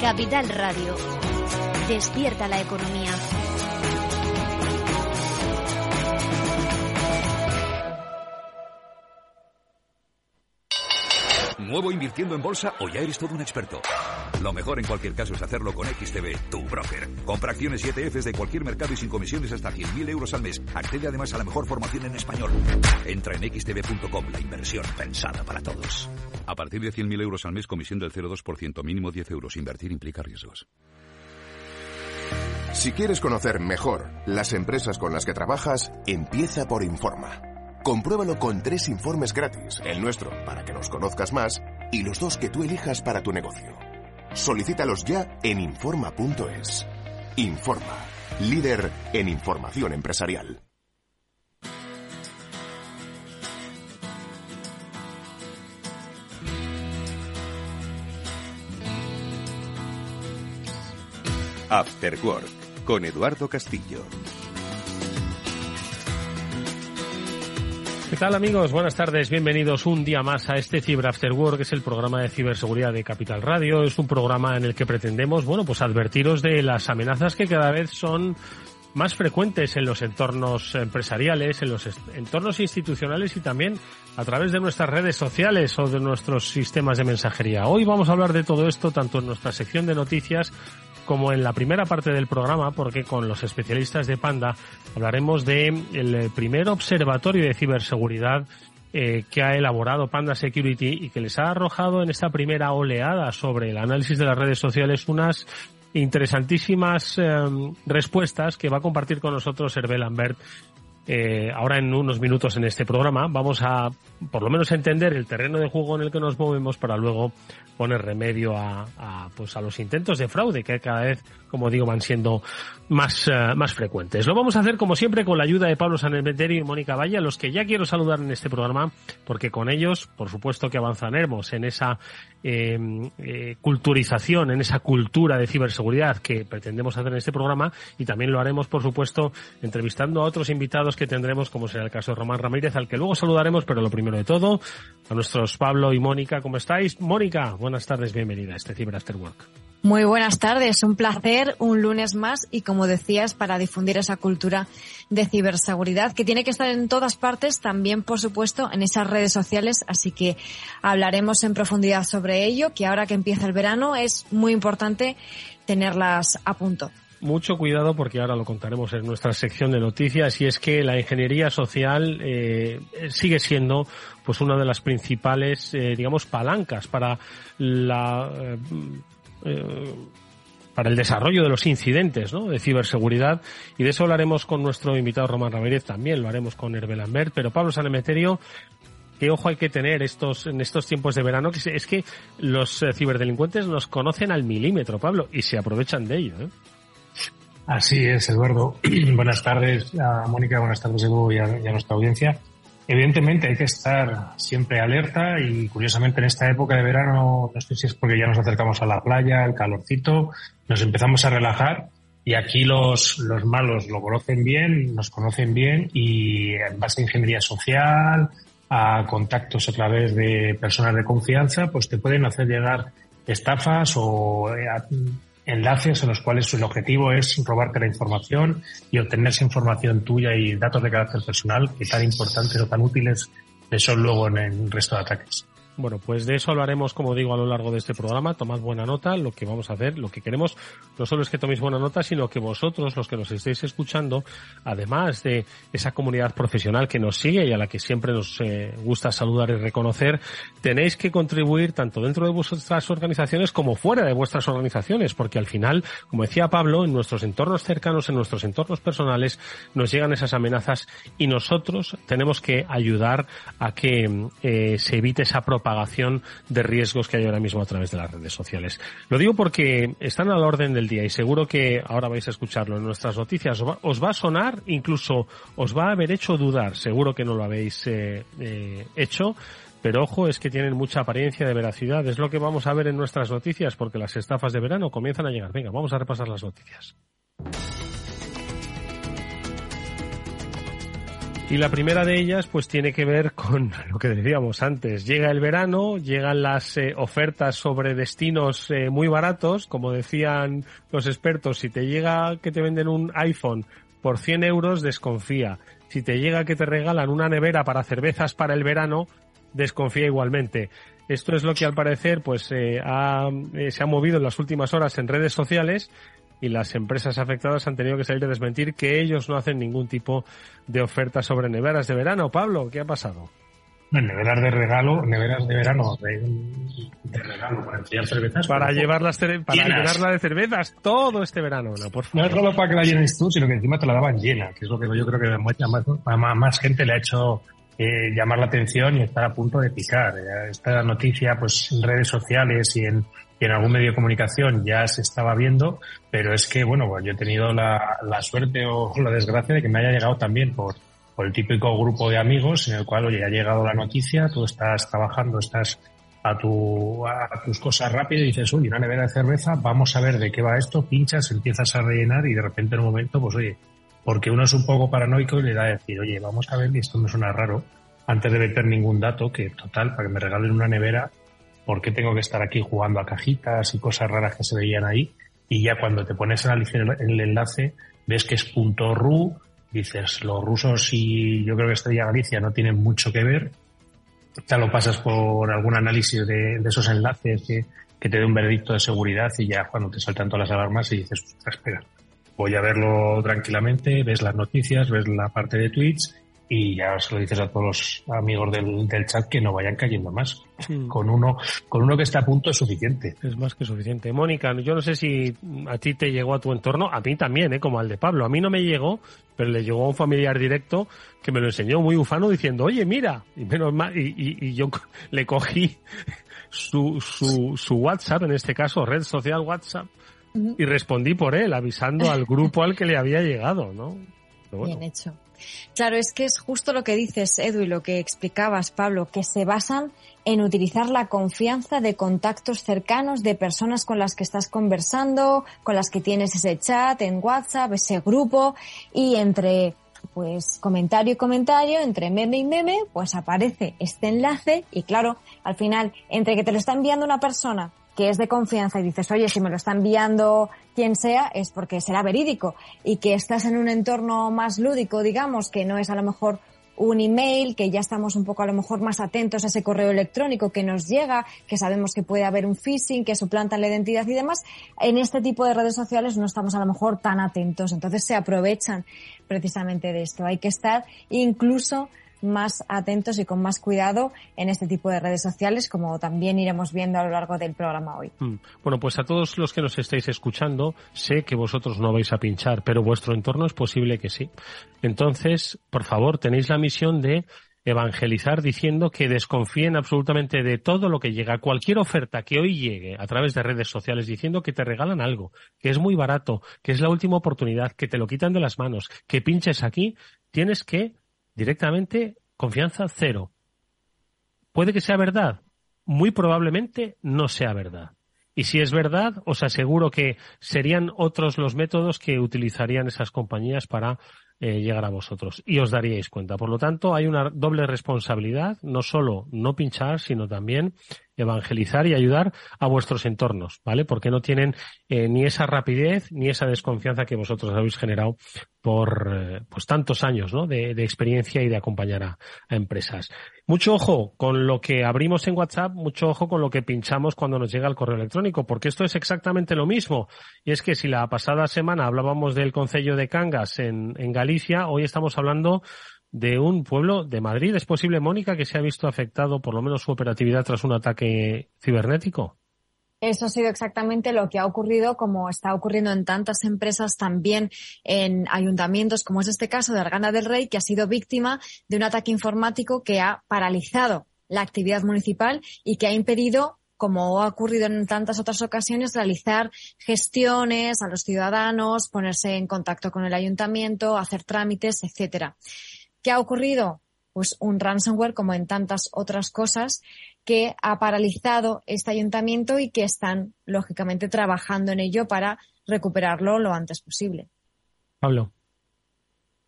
Capital Radio. Despierta la economía. ¿Nuevo invirtiendo en bolsa o ya eres todo un experto? Lo mejor en cualquier caso es hacerlo con XTB, tu broker. Compra acciones y ETFs de cualquier mercado y sin comisiones hasta 100.000 euros al mes. Accede además a la mejor formación en español. Entra en xtb.com, la inversión pensada para todos. A partir de 100.000 euros al mes, comisión del 0,2%, mínimo 10 euros. Invertir implica riesgos. Si quieres conocer mejor las empresas con las que trabajas, empieza por Informa. Compruébalo con tres informes gratis, el nuestro para que nos conozcas más y los dos que tú elijas para tu negocio. Solicítalos ya en Informa.es. Informa, líder en información empresarial. After Work con Eduardo Castillo. ¿Qué tal amigos? Buenas tardes, bienvenidos un día más a este Cyber After Work, que es el programa de ciberseguridad de Capital Radio. Es un programa en el que pretendemos, bueno, pues advertiros de las amenazas que cada vez son más frecuentes en los entornos empresariales, en los entornos institucionales y también a través de nuestras redes sociales o de nuestros sistemas de mensajería. Hoy vamos a hablar de todo esto tanto en nuestra sección de noticias como en la primera parte del programa, porque con los especialistas de Panda hablaremos de el primer observatorio de ciberseguridad eh, que ha elaborado Panda Security y que les ha arrojado en esta primera oleada sobre el análisis de las redes sociales unas interesantísimas eh, respuestas que va a compartir con nosotros Hervé Lambert eh, ahora en unos minutos en este programa. Vamos a, por lo menos, entender el terreno de juego en el que nos movemos para luego poner remedio a, a, pues a los intentos de fraude que cada vez, como digo, van siendo más, uh, más frecuentes. Lo vamos a hacer como siempre con la ayuda de Pablo Sanemeterio y Mónica Valle, a los que ya quiero saludar en este programa, porque con ellos, por supuesto que avanzaremos en esa eh, eh, culturización, en esa cultura de ciberseguridad que pretendemos hacer en este programa y también lo haremos, por supuesto, entrevistando a otros invitados que tendremos, como será el caso de Román Ramírez, al que luego saludaremos, pero lo primero de todo, a nuestros Pablo y Mónica, ¿cómo estáis? Mónica, buenas tardes, bienvenida a este Cyber After Work. Muy buenas tardes, un placer, un lunes más y como decías, para difundir esa cultura de ciberseguridad que tiene que estar en todas partes, también por supuesto en esas redes sociales, así que hablaremos en profundidad sobre ello, que ahora que empieza el verano es muy importante tenerlas a punto. Mucho cuidado porque ahora lo contaremos en nuestra sección de noticias y es que la ingeniería social eh, sigue siendo pues una de las principales eh, digamos palancas para la eh, eh, para el desarrollo de los incidentes de ciberseguridad y de eso hablaremos con nuestro invitado Román Ramírez también lo haremos con Hervé Lambert pero Pablo Sanemeterio qué ojo hay que tener estos en estos tiempos de verano que es que los ciberdelincuentes nos conocen al milímetro Pablo y se aprovechan de ello ¿eh? Así es, Eduardo. buenas tardes a Mónica, buenas tardes Edu y a, nuestra audiencia. Evidentemente hay que estar siempre alerta y curiosamente en esta época de verano, no sé si es porque ya nos acercamos a la playa, el calorcito, nos empezamos a relajar y aquí los, los malos lo conocen bien, nos conocen bien y en base a ingeniería social, a contactos a través de personas de confianza, pues te pueden hacer llegar estafas o enlaces en los cuales el objetivo es robarte la información y obtener esa información tuya y datos de carácter personal que tan importantes o tan útiles son luego en el resto de ataques. Bueno, pues de eso hablaremos, como digo, a lo largo de este programa. Tomad buena nota. Lo que vamos a hacer, lo que queremos, no solo es que toméis buena nota, sino que vosotros, los que nos estéis escuchando, además de esa comunidad profesional que nos sigue y a la que siempre nos eh, gusta saludar y reconocer, tenéis que contribuir tanto dentro de vuestras organizaciones como fuera de vuestras organizaciones, porque al final, como decía Pablo, en nuestros entornos cercanos, en nuestros entornos personales, nos llegan esas amenazas y nosotros tenemos que ayudar a que eh, se evite esa propagación propagación de riesgos que hay ahora mismo a través de las redes sociales. Lo digo porque están a la orden del día y seguro que ahora vais a escucharlo en nuestras noticias. Os va a sonar, incluso os va a haber hecho dudar. Seguro que no lo habéis eh, eh, hecho. Pero ojo, es que tienen mucha apariencia de veracidad. Es lo que vamos a ver en nuestras noticias porque las estafas de verano comienzan a llegar. Venga, vamos a repasar las noticias. Y la primera de ellas, pues tiene que ver con lo que decíamos antes. Llega el verano, llegan las eh, ofertas sobre destinos eh, muy baratos. Como decían los expertos, si te llega que te venden un iPhone por 100 euros, desconfía. Si te llega que te regalan una nevera para cervezas para el verano, desconfía igualmente. Esto es lo que al parecer pues eh, se ha movido en las últimas horas en redes sociales y las empresas afectadas han tenido que salir a desmentir que ellos no hacen ningún tipo de oferta sobre neveras de verano. Pablo, ¿qué ha pasado? neveras de regalo, neveras de verano, de, regalo para enfriar cervezas. Para llevarlas, para llenarla de cervezas todo este verano, no, por favor. No es solo para que la llenes tú, sino que encima te la daban llena, que es lo que yo creo que más, más, gente le ha hecho eh, llamar la atención y estar a punto de picar. Esta noticia, pues en redes sociales y en, y en algún medio de comunicación ya se estaba viendo, pero es que, bueno, pues yo he tenido la, la suerte o la desgracia de que me haya llegado también por, por el típico grupo de amigos en el cual, oye, ha llegado la noticia, tú estás trabajando, estás a, tu, a tus cosas rápido y dices, uy, una nevera de cerveza, vamos a ver de qué va esto, pinchas, empiezas a rellenar y de repente en un momento, pues oye, porque uno es un poco paranoico y le da a decir, oye, vamos a ver, y esto me suena raro, antes de meter ningún dato, que total, para que me regalen una nevera, ¿por qué tengo que estar aquí jugando a cajitas y cosas raras que se veían ahí? Y ya cuando te pones a analizar el enlace, ves que es punto .ru, dices, los rusos y yo creo que esta Galicia no tienen mucho que ver, ya lo pasas por algún análisis de, esos enlaces que, que, te dé un veredicto de seguridad y ya cuando te saltan todas las alarmas y dices, espera, voy a verlo tranquilamente, ves las noticias, ves la parte de tweets y ya se lo dices a todos los amigos del, del chat que no vayan cayendo más. Con uno, con uno que está a punto es suficiente. Es más que suficiente. Mónica, yo no sé si a ti te llegó a tu entorno, a mí también, ¿eh? como al de Pablo. A mí no me llegó, pero le llegó a un familiar directo que me lo enseñó muy ufano diciendo, oye, mira, y menos mal, y, y, yo le cogí su, su, su WhatsApp, en este caso, red social WhatsApp, y respondí por él, avisando al grupo al que le había llegado, ¿no? Bien hecho. Claro, es que es justo lo que dices, Edu, y lo que explicabas, Pablo, que se basan en utilizar la confianza de contactos cercanos, de personas con las que estás conversando, con las que tienes ese chat en WhatsApp, ese grupo, y entre pues comentario y comentario, entre meme y meme, pues aparece este enlace y claro, al final, entre que te lo está enviando una persona que es de confianza y dices, oye, si me lo está enviando quien sea, es porque será verídico y que estás en un entorno más lúdico, digamos, que no es a lo mejor un email, que ya estamos un poco a lo mejor más atentos a ese correo electrónico que nos llega, que sabemos que puede haber un phishing, que suplantan la identidad y demás, en este tipo de redes sociales no estamos a lo mejor tan atentos, entonces se aprovechan precisamente de esto. Hay que estar incluso más atentos y con más cuidado en este tipo de redes sociales, como también iremos viendo a lo largo del programa hoy. Mm. Bueno, pues a todos los que nos estáis escuchando, sé que vosotros no vais a pinchar, pero vuestro entorno es posible que sí. Entonces, por favor, tenéis la misión de evangelizar diciendo que desconfíen absolutamente de todo lo que llega, cualquier oferta que hoy llegue a través de redes sociales diciendo que te regalan algo, que es muy barato, que es la última oportunidad, que te lo quitan de las manos, que pinches aquí, tienes que directamente confianza cero. ¿Puede que sea verdad? Muy probablemente no sea verdad. Y si es verdad, os aseguro que serían otros los métodos que utilizarían esas compañías para eh, llegar a vosotros y os daríais cuenta. Por lo tanto, hay una doble responsabilidad, no solo no pinchar, sino también evangelizar y ayudar a vuestros entornos, ¿vale? Porque no tienen eh, ni esa rapidez ni esa desconfianza que vosotros habéis generado por eh, pues tantos años ¿no? de, experiencia y de acompañar a, empresas. Mucho ojo con lo que abrimos en WhatsApp, mucho ojo con lo que pinchamos cuando nos llega el correo electrónico, porque esto es exactamente lo mismo. Y es que si la pasada semana hablábamos del Concello de Cangas en, en Galicia, hoy estamos hablando de un pueblo de Madrid. ¿Es posible, Mónica, que se ha visto afectado por lo menos su operatividad tras un ataque cibernético? Eso ha sido exactamente lo que ha ocurrido, como está ocurriendo en tantas empresas, también en ayuntamientos, como es este caso de Argana del Rey, que ha sido víctima de un ataque informático que ha paralizado la actividad municipal y que ha impedido como ha ocurrido en tantas otras ocasiones, realizar gestiones a los ciudadanos, ponerse en contacto con el ayuntamiento, hacer trámites, etcétera. ¿Qué ha ocurrido? Pues un ransomware, como en tantas otras cosas, que ha paralizado este ayuntamiento y que están, lógicamente, trabajando en ello para recuperarlo lo antes posible. Pablo.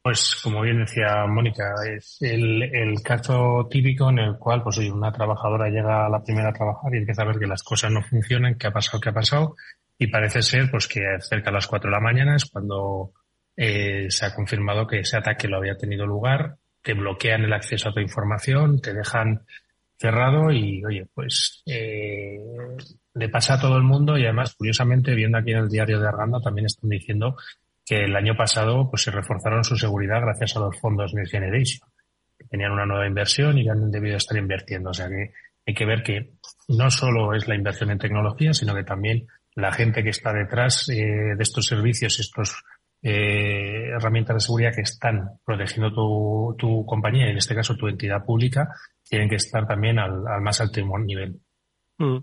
Pues como bien decía Mónica, es el, el caso típico en el cual pues una trabajadora llega a la primera a trabajar y empieza a ver que las cosas no funcionan, qué ha pasado, qué ha pasado, y parece ser pues que cerca de las 4 de la mañana es cuando eh, se ha confirmado que ese ataque lo había tenido lugar, te bloquean el acceso a tu información, te dejan cerrado y oye, pues eh, le pasa a todo el mundo y además, curiosamente, viendo aquí en el diario de Arganda, también están diciendo que el año pasado pues se reforzaron su seguridad gracias a los fondos Next Generation, que tenían una nueva inversión y ya han debido estar invirtiendo. O sea que hay que ver que no solo es la inversión en tecnología, sino que también la gente que está detrás eh, de estos servicios, estos eh, herramientas de seguridad que están protegiendo tu, tu compañía, en este caso tu entidad pública, tienen que estar también al, al más alto nivel. Mm.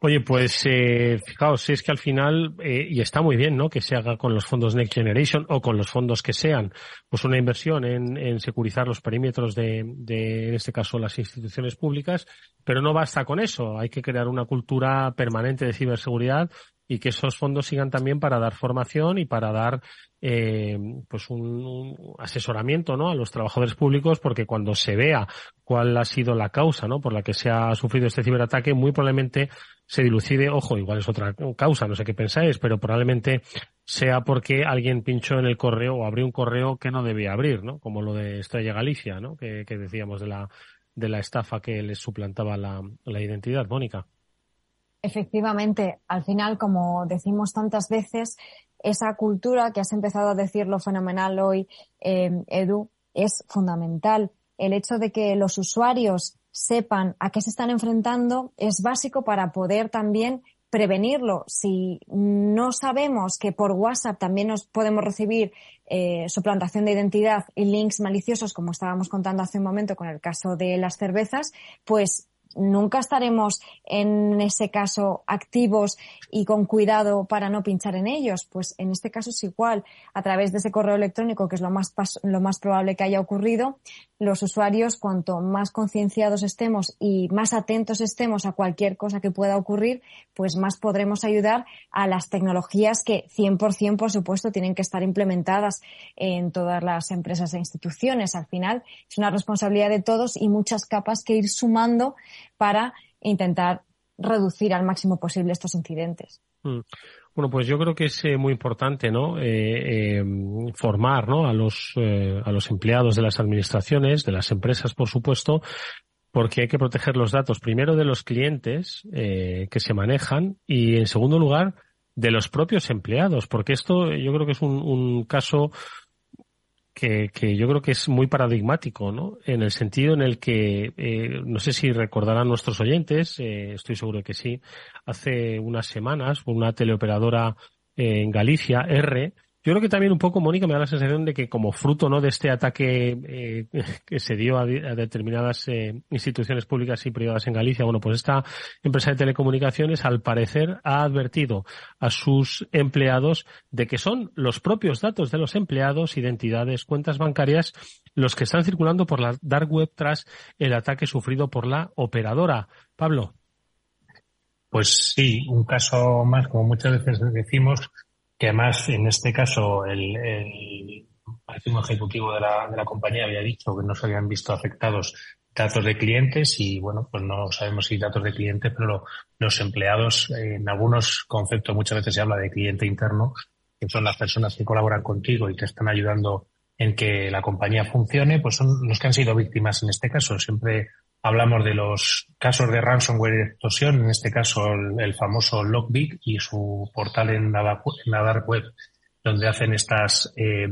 Oye, pues eh, fijaos, es que al final, eh, y está muy bien, ¿no? Que se haga con los fondos Next Generation o con los fondos que sean, pues una inversión en, en securizar los perímetros de, de, en este caso, las instituciones públicas, pero no basta con eso. Hay que crear una cultura permanente de ciberseguridad y que esos fondos sigan también para dar formación y para dar eh, pues un, un, asesoramiento ¿no? a los trabajadores públicos porque cuando se vea cuál ha sido la causa ¿no? por la que se ha sufrido este ciberataque muy probablemente se dilucide, ojo, igual es otra causa, no sé qué pensáis, pero probablemente sea porque alguien pinchó en el correo o abrió un correo que no debía abrir, ¿no? Como lo de Estrella Galicia, ¿no? Que, que decíamos de la, de la estafa que les suplantaba la, la identidad, Mónica. Efectivamente, al final, como decimos tantas veces, esa cultura que has empezado a decirlo fenomenal hoy, eh, Edu, es fundamental. El hecho de que los usuarios sepan a qué se están enfrentando es básico para poder también prevenirlo. Si no sabemos que por WhatsApp también nos podemos recibir eh, suplantación de identidad y links maliciosos, como estábamos contando hace un momento con el caso de las cervezas, pues nunca estaremos en ese caso activos y con cuidado para no pinchar en ellos. Pues en este caso es igual. A través de ese correo electrónico, que es lo más, lo más probable que haya ocurrido, los usuarios, cuanto más concienciados estemos y más atentos estemos a cualquier cosa que pueda ocurrir, pues más podremos ayudar a las tecnologías que 100% por supuesto tienen que estar implementadas en todas las empresas e instituciones. Al final es una responsabilidad de todos y muchas capas que ir sumando para intentar reducir al máximo posible estos incidentes. Mm. Bueno, pues yo creo que es eh, muy importante, ¿no? Eh, eh, formar, ¿no? A los eh, a los empleados de las administraciones, de las empresas, por supuesto, porque hay que proteger los datos primero de los clientes eh, que se manejan y, en segundo lugar, de los propios empleados, porque esto yo creo que es un caso que, que, yo creo que es muy paradigmático, ¿no? En el sentido en el que, eh, no sé si recordarán nuestros oyentes, eh, estoy seguro que sí, hace unas semanas una teleoperadora eh, en Galicia, R, yo creo que también un poco, Mónica, me da la sensación de que como fruto ¿no? de este ataque eh, que se dio a, determinadas eh, instituciones públicas y privadas en Galicia, bueno, pues esta empresa de telecomunicaciones al parecer ha advertido a sus empleados de que son los propios datos de los empleados, identidades, cuentas bancarias, los que están circulando por la dark web tras el ataque sufrido por la operadora. Pablo. Pues sí, un caso más, como muchas veces decimos, que además en este caso el, el máximo ejecutivo de la, de la compañía había dicho que no se habían visto afectados datos de clientes y bueno, pues no sabemos si datos de clientes, pero lo, los empleados en algunos conceptos muchas veces se habla de cliente interno, que son las personas que colaboran contigo y te están ayudando en que la compañía funcione, pues son los que han sido víctimas en este caso. Siempre hablamos de los casos de ransomware y extorsión, en este caso el, el famoso Lockbit y su portal en la, en dark web, donde hacen estas eh,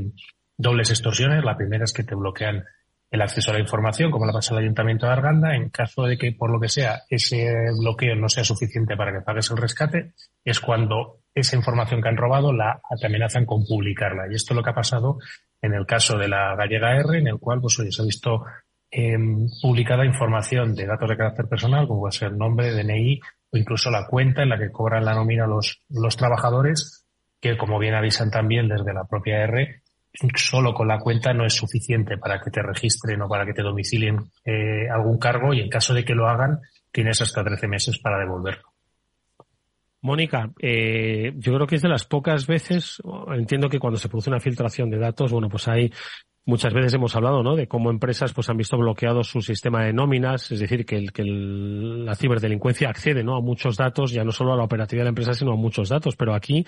dobles extorsiones. La primera es que te bloquean el acceso a la información, como la pasa el Ayuntamiento de Arganda. En caso de que, por lo que sea, ese bloqueo no sea suficiente para que pagues el rescate, es cuando esa información que han robado la amenazan con publicarla. Y esto es lo que ha pasado en el caso de la gallega R, en el cual, pues, oye, se ha visto eh, publicada información de datos de carácter personal, como puede ser nombre, DNI o incluso la cuenta en la que cobran la nómina los, los trabajadores, que como bien avisan también desde la propia R, solo con la cuenta no es suficiente para que te registren o para que te domicilien eh, algún cargo y en caso de que lo hagan tienes hasta 13 meses para devolverlo. Mónica, eh, yo creo que es de las pocas veces, entiendo que cuando se produce una filtración de datos, bueno, pues hay Muchas veces hemos hablado, ¿no? De cómo empresas pues han visto bloqueado su sistema de nóminas, es decir, que, el, que la ciberdelincuencia accede, ¿no? A muchos datos, ya no solo a la operatividad de la empresa, sino a muchos datos. Pero aquí,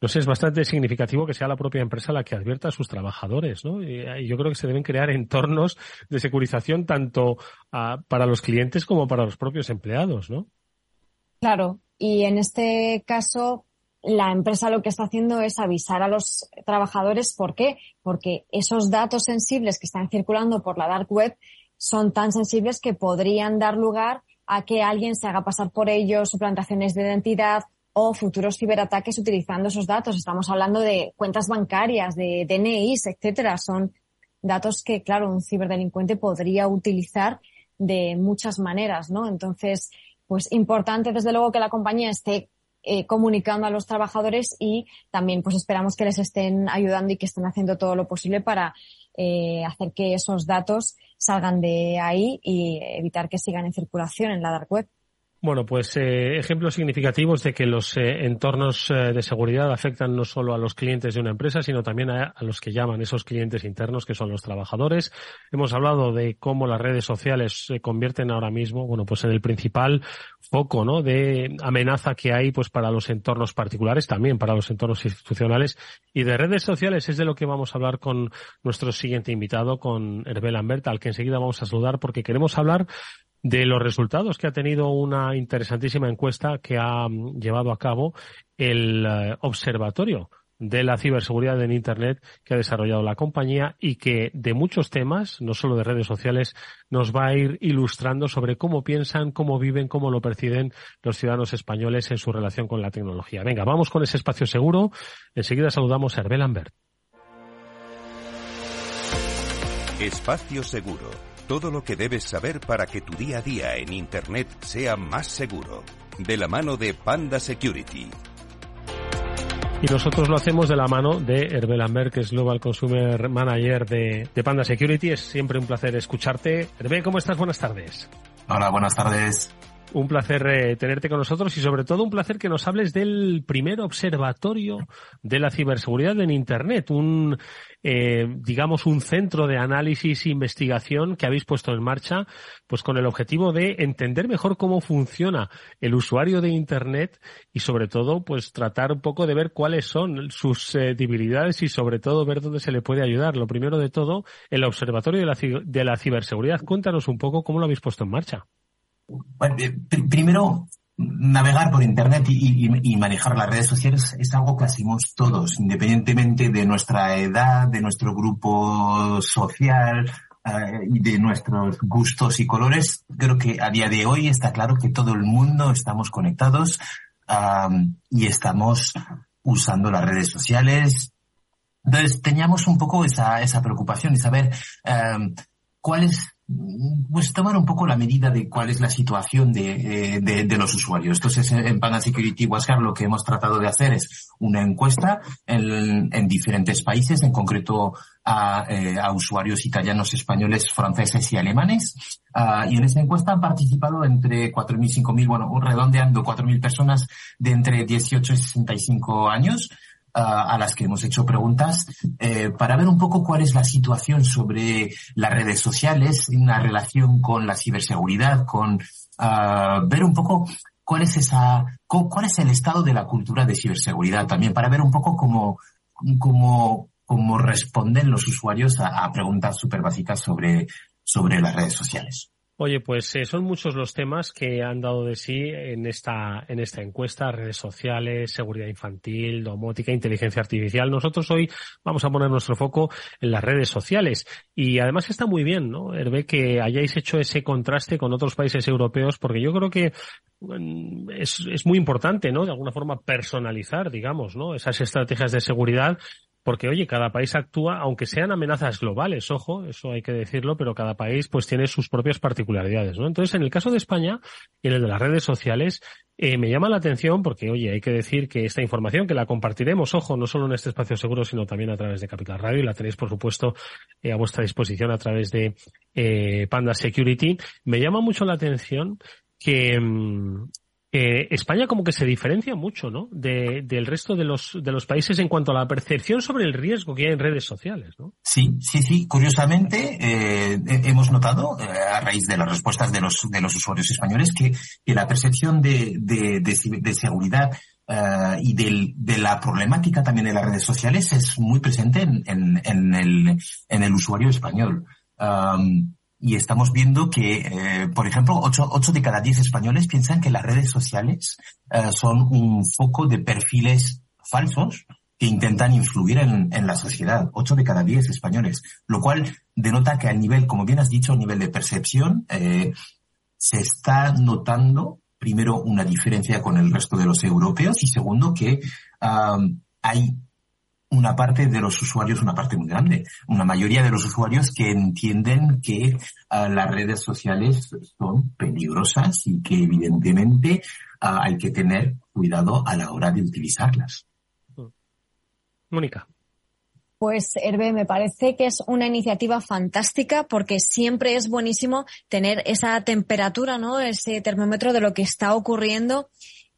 no sé, es bastante significativo que sea la propia empresa la que advierta a sus trabajadores, ¿no? Y, yo creo que se deben crear entornos de securización tanto para los clientes como para los propios empleados, ¿no? Claro. Y en este caso, la empresa lo que está haciendo es avisar a los trabajadores. ¿Por qué? Porque esos datos sensibles que están circulando por la dark web son tan sensibles que podrían dar lugar a que alguien se haga pasar por ellos, suplantaciones de identidad o futuros ciberataques utilizando esos datos. Estamos hablando de cuentas bancarias, de DNIs, etcétera. Son datos que, claro, un ciberdelincuente podría utilizar de muchas maneras, ¿no? Entonces, pues importante desde luego que la compañía esté eh, comunicando a los trabajadores y también pues esperamos que les estén ayudando y que estén haciendo todo lo posible para eh, hacer que esos datos salgan de ahí y evitar que sigan en circulación en la dark web. Bueno, pues eh, ejemplos significativos de que los eh, entornos eh, de seguridad afectan no solo a los clientes de una empresa, sino también a, los que llaman esos clientes internos, que son los trabajadores. Hemos hablado de cómo las redes sociales se convierten ahora mismo, bueno, pues en el principal foco, ¿no? De amenaza que hay, pues para los entornos particulares, también para los entornos institucionales. Y de redes sociales es de lo que vamos a hablar con nuestro siguiente invitado, con Herbel Lambert, al que enseguida vamos a saludar porque queremos hablar de los resultados que ha tenido una interesantísima encuesta que ha mm, llevado a cabo el eh, Observatorio de la ciberseguridad en Internet que ha desarrollado la compañía y que de muchos temas, no solo de redes sociales, nos va a ir ilustrando sobre cómo piensan, cómo viven, cómo lo perciben los ciudadanos españoles en su relación con la tecnología. Venga, vamos con ese espacio seguro. Enseguida saludamos a Herbel Lambert. Espacio seguro todo lo que debes saber para que tu día a día en Internet sea más seguro. De la mano de Panda Security. Y nosotros lo hacemos de la mano de Hervé Lambert, que es Global Consumer Manager de, de, Panda Security. Es siempre un placer escucharte. Hervé, ¿cómo estás? Buenas tardes. Hola, buenas tardes. Un placer eh, tenerte con nosotros y sobre todo un placer que nos hables del primer observatorio de la ciberseguridad en Internet, un eh, digamos un centro de análisis e investigación que habéis puesto en marcha, pues con el objetivo de entender mejor cómo funciona el usuario de Internet y sobre todo pues tratar un poco de ver cuáles son sus eh, debilidades y sobre todo ver dónde se le puede ayudar. Lo primero de todo, el observatorio de la, de la ciberseguridad. Cuéntanos un poco cómo lo habéis puesto en marcha. Bueno, eh, primero, navegar por Internet y, manejar las redes sociales es algo que hacemos todos, independientemente de nuestra edad, de nuestro grupo social eh, y de nuestros gustos y colores. Creo que a día de hoy está claro que todo el mundo estamos conectados y estamos usando las redes sociales. Entonces, teníamos un poco esa, esa preocupación de saber es pues tomar un poco la medida de cuál es la situación de, de, los usuarios. Entonces, en Panda Security Wascar lo que hemos tratado de hacer es una encuesta en, en diferentes países, en concreto a, eh, a, usuarios italianos, españoles, franceses y alemanes. Uh, y en esa encuesta han participado entre 4.000 y 5.000, bueno, redondeando 4.000 personas de entre 18 y 65 años a las que hemos hecho preguntas eh, para ver un poco cuál es la situación sobre las redes sociales, una relación con la ciberseguridad, con ver un poco cuál es esa, cuál es el estado de la cultura de ciberseguridad también, para ver un poco cómo, cómo, cómo responden los usuarios a, a preguntas súper básicas sobre, sobre las redes sociales. Oye, pues eh, son muchos los temas que han dado de sí en esta, en esta encuesta, redes sociales, seguridad infantil, domótica, inteligencia artificial. Nosotros hoy vamos a poner nuestro foco en las redes sociales. Y además está muy bien, ¿no? Hervé, que hayáis hecho ese contraste con otros países europeos, porque yo creo que mm, es, es muy importante, ¿no? De alguna forma personalizar, digamos, ¿no? Esas estrategias de seguridad porque oye, cada país actúa, aunque sean amenazas globales, ojo, eso hay que decirlo, pero cada país pues tiene sus propias particularidades, ¿no? Entonces, en el caso de España en el de las redes sociales, eh, me llama la atención porque, oye, hay que decir que esta información que la compartiremos, ojo, no solo en este espacio seguro, sino también a través de Capital Radio y la tenéis, por supuesto, eh, a vuestra disposición a través de eh, Panda Security. Me llama mucho la atención que, mm, España como que se diferencia mucho, ¿no? De, del resto de los, de los países en cuanto a la percepción sobre el riesgo que hay en redes sociales, ¿no? Sí, sí, sí. Curiosamente, eh, hemos notado, eh, a raíz de las respuestas de los, de los usuarios españoles, que, que la percepción de, de, de, seguridad uh, y del, de la problemática también de las redes sociales es muy presente en, en, en, el, en el usuario español. Um, y estamos viendo que, eh, por ejemplo, 8, de cada 10 españoles piensan que las redes sociales eh, son un foco de perfiles falsos que intentan influir en, en, la sociedad. 8 de cada 10 españoles. Lo cual denota que a nivel, como bien has dicho, a nivel de percepción, eh, se está notando, primero, una diferencia con el resto de los europeos y segundo, que hay una parte de los usuarios, una parte muy grande, una mayoría de los usuarios que entienden que uh, las redes sociales son peligrosas y que evidentemente uh, hay que tener cuidado a la hora de utilizarlas. Mónica. Pues Hervé, me parece que es una iniciativa fantástica porque siempre es buenísimo tener esa temperatura, ¿no? Ese termómetro de lo que está ocurriendo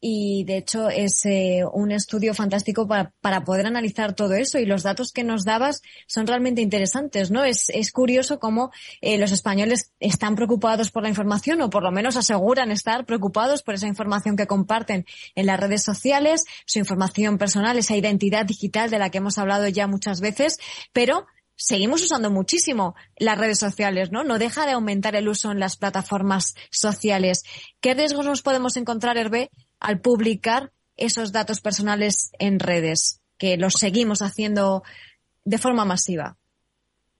y de hecho es eh, un estudio fantástico para, para, poder analizar todo eso y los datos que nos dabas son realmente interesantes, ¿no? Es, es curioso cómo eh, los españoles están preocupados por la información o por lo menos aseguran estar preocupados por esa información que comparten en las redes sociales, su información personal, esa identidad digital de la que hemos hablado ya muchas veces, pero seguimos usando muchísimo las redes sociales, ¿no? No deja de aumentar el uso en las plataformas sociales. ¿Qué riesgos nos podemos encontrar, Hervé, al publicar esos datos personales en redes, que los seguimos haciendo de forma masiva?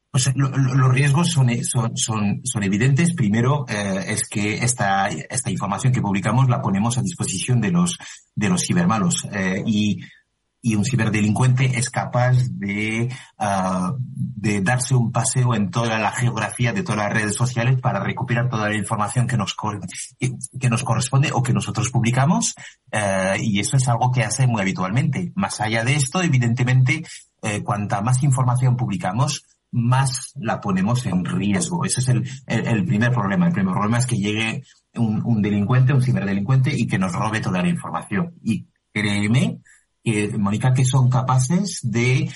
Pues los riesgos son, son, son, son evidentes. Primero eh, es que esta, esta información que publicamos la ponemos a disposición de los, de los cibermalos. Eh, y y un ciberdelincuente es capaz de, uh, de darse un paseo en toda la geografía de todas las redes sociales para recuperar toda la información que nos, que nos corresponde o que nosotros publicamos uh, y eso es algo que hace muy habitualmente. Más allá de esto, evidentemente, eh, más información publicamos, más la ponemos en riesgo. Ese es el, el, el, primer problema. El primer problema es que llegue un, un delincuente, un ciberdelincuente y que nos robe toda la información. Y créeme que, Mónica, que son capaces de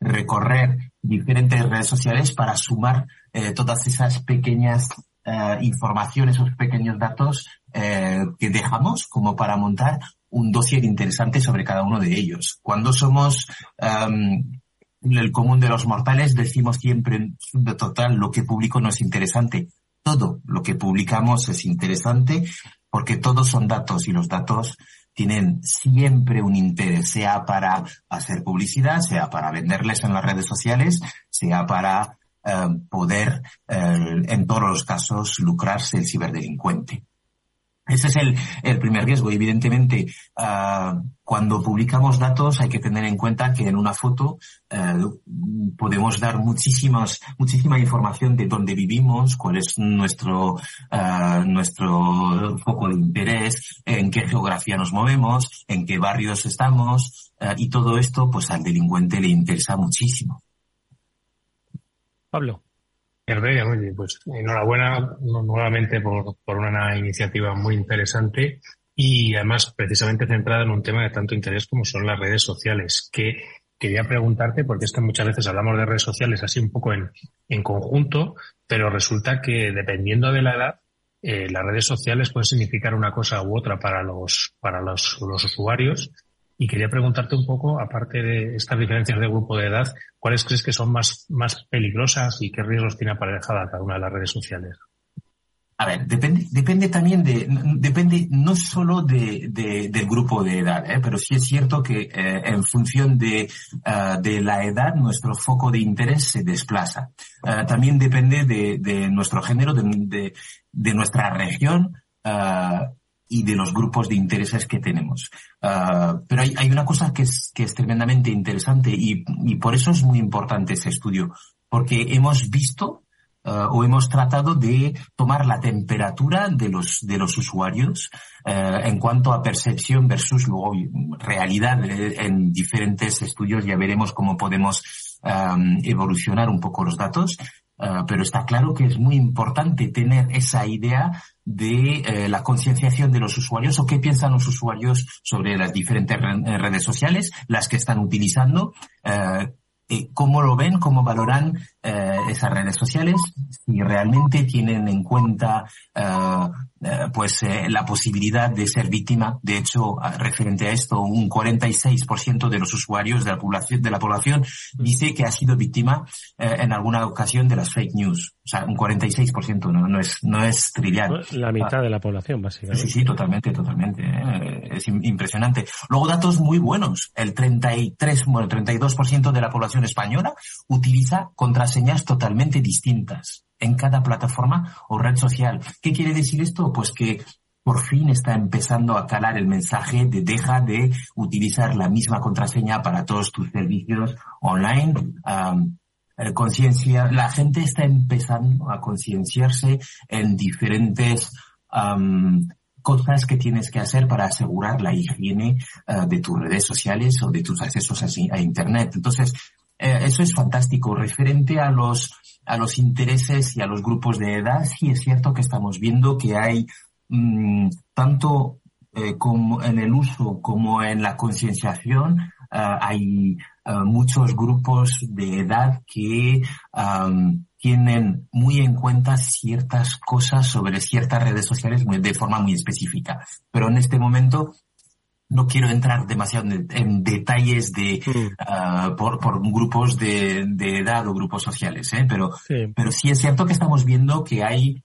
recorrer diferentes redes sociales para sumar eh, todas esas pequeñas uh, informaciones, esos pequeños datos eh, que dejamos como para montar un dossier interesante sobre cada uno de ellos. Cuando somos el común de los mortales decimos siempre de total lo que publico no es interesante. Todo lo que publicamos es interesante porque todos son datos y los datos tienen siempre un interés, sea para hacer publicidad, sea para venderles en las redes sociales, sea para eh, poder, eh, en todos los casos, lucrarse el ciberdelincuente. Ese es el, el primer riesgo. Evidentemente, uh, cuando publicamos datos hay que tener en cuenta que en una foto uh, podemos dar muchísimas, muchísima información de dónde vivimos, cuál es nuestro, uh, nuestro foco de interés, en qué geografía nos movemos, en qué barrios estamos, y todo esto pues al delincuente le interesa muchísimo. Pablo. Hervé, oye, pues enhorabuena nuevamente por, por una iniciativa muy interesante y además precisamente centrada en un tema de tanto interés como son las redes sociales, que quería preguntarte, porque es que muchas veces hablamos de redes sociales así un poco en, en conjunto, pero resulta que dependiendo de la edad, eh, las redes sociales pueden significar una cosa u otra para los, para los, los usuarios y quería preguntarte un poco, aparte de estas diferencias de grupo de edad, ¿cuáles crees que son más, más peligrosas y qué riesgos tiene aparejada cada una de las redes sociales? A ver, depende, depende también de, depende no solo de, de del grupo de edad, ¿eh? pero sí es cierto que eh, en función de, uh, de la edad nuestro foco de interés se desplaza. Uh, también depende de, de nuestro género, de, de, de nuestra región, uh, y de los grupos de intereses que tenemos. Uh, pero hay, hay, una cosa que es, que es tremendamente interesante y, y, por eso es muy importante ese estudio, porque hemos visto uh, o hemos tratado de tomar la temperatura de los, de los usuarios uh, en cuanto a percepción versus luego realidad en diferentes estudios. Ya veremos cómo podemos um, evolucionar un poco los datos. Pero está claro que es muy importante tener esa idea de eh, la concienciación de los usuarios o qué piensan los usuarios sobre las diferentes re redes sociales, las que están utilizando, uh, eh, cómo lo ven, cómo valoran eh, esas redes sociales, si realmente tienen en cuenta eh, eh pues eh, la posibilidad de ser víctima. De hecho, referente a esto, un 46% de los usuarios de la población de la población dice que ha sido víctima eh, en alguna ocasión de las fake news. O sea, un 46% no, no es no es trivial. La mitad de la población, básicamente. Sí, sí, totalmente, totalmente. Es impresionante. Luego datos muy buenos. El 33, bueno, 32% de la población española utiliza contraseñas totalmente distintas en cada plataforma o red social. ¿Qué quiere decir esto? Pues que por fin está empezando a calar el mensaje de deja de utilizar la misma contraseña para todos tus servicios online. La gente está empezando a concienciarse en diferentes cosas que tienes que hacer para asegurar la higiene uh, de tus redes sociales o de tus accesos a, a Internet. Entonces, eh, eso es fantástico. Referente a los, a los intereses y a los grupos de edad, sí es cierto que estamos viendo que hay mmm, tanto eh, como en el uso como en la concienciación, uh, hay muchos grupos de edad que tienen muy en cuenta ciertas cosas sobre ciertas redes sociales de forma muy específica. Pero en este momento no quiero entrar demasiado en, detalles de uh, por, por, grupos de, de, edad o grupos sociales, ¿eh? pero, sí. pero sí es cierto que estamos viendo que hay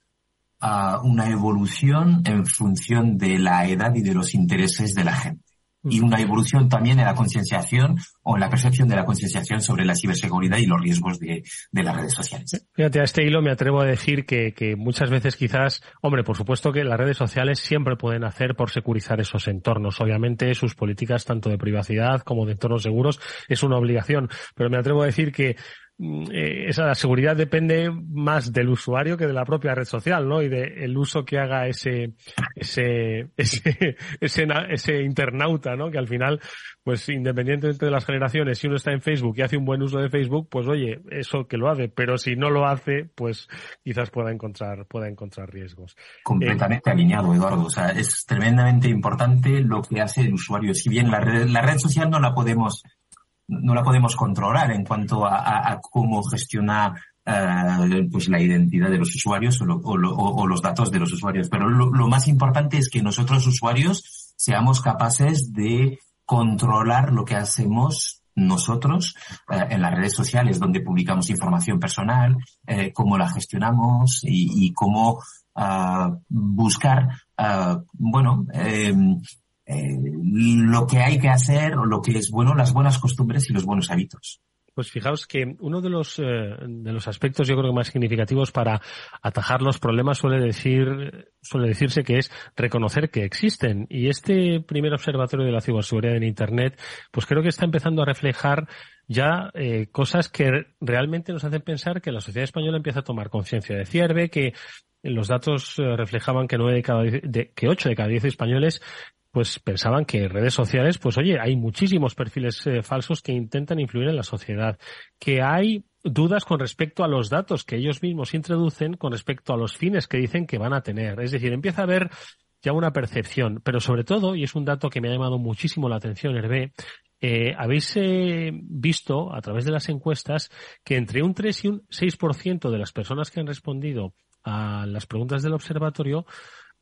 uh, una evolución en función de la edad y de los intereses de la gente y una evolución también en la concienciación o en la percepción de la concienciación sobre la ciberseguridad y los riesgos de, de, las redes sociales. Fíjate, a este hilo me atrevo a decir que, que, muchas veces quizás, hombre, por supuesto que las redes sociales siempre pueden hacer por securizar esos entornos. Obviamente sus políticas tanto de privacidad como de entornos seguros es una obligación, pero me atrevo a decir que eh, esa seguridad depende más del usuario que de la propia red social, ¿no? Y del uso que haga ese, ese, ese, ese, ese, internauta, ¿no? Que al final, pues independientemente de las generaciones, si uno está en Facebook y hace un buen uso de Facebook, pues oye, eso que lo hace, pero si no lo hace, pues quizás pueda encontrar, pueda encontrar riesgos. Completamente eh, alineado, Eduardo. O sea, es tremendamente importante lo que hace el usuario. Si bien la red, la red social no la podemos no la podemos controlar en cuanto a, a, cómo gestiona uh, pues la identidad de los usuarios o, lo, o, lo, o, los datos de los usuarios. Pero lo, más importante es que nosotros usuarios seamos capaces de controlar lo que hacemos nosotros uh, en las redes sociales donde publicamos información personal, uh, cómo la gestionamos y, y cómo buscar, bueno, lo que hay que hacer o lo que es bueno, las buenas costumbres y los buenos hábitos. Pues fijaos que uno de los, eh, de los aspectos yo creo que más significativos para atajar los problemas suele decir, suele decirse que es reconocer que existen. Y este primer observatorio de la ciberseguridad en Internet, pues creo que está empezando a reflejar ya eh, cosas que realmente nos hacen pensar que la sociedad española empieza a tomar conciencia de cierve, que los datos eh, reflejaban que nueve de cada de, que ocho de cada diez españoles pues pensaban que redes sociales, pues oye, hay muchísimos perfiles eh, falsos que intentan influir en la sociedad, que hay dudas con respecto a los datos que ellos mismos introducen con respecto a los fines que dicen que van a tener. Es decir, empieza a haber ya una percepción, pero sobre todo, y es un dato que me ha llamado muchísimo la atención, Hervé, eh, habéis eh, visto a través de las encuestas que entre un 3 y un 6% de las personas que han respondido a las preguntas del observatorio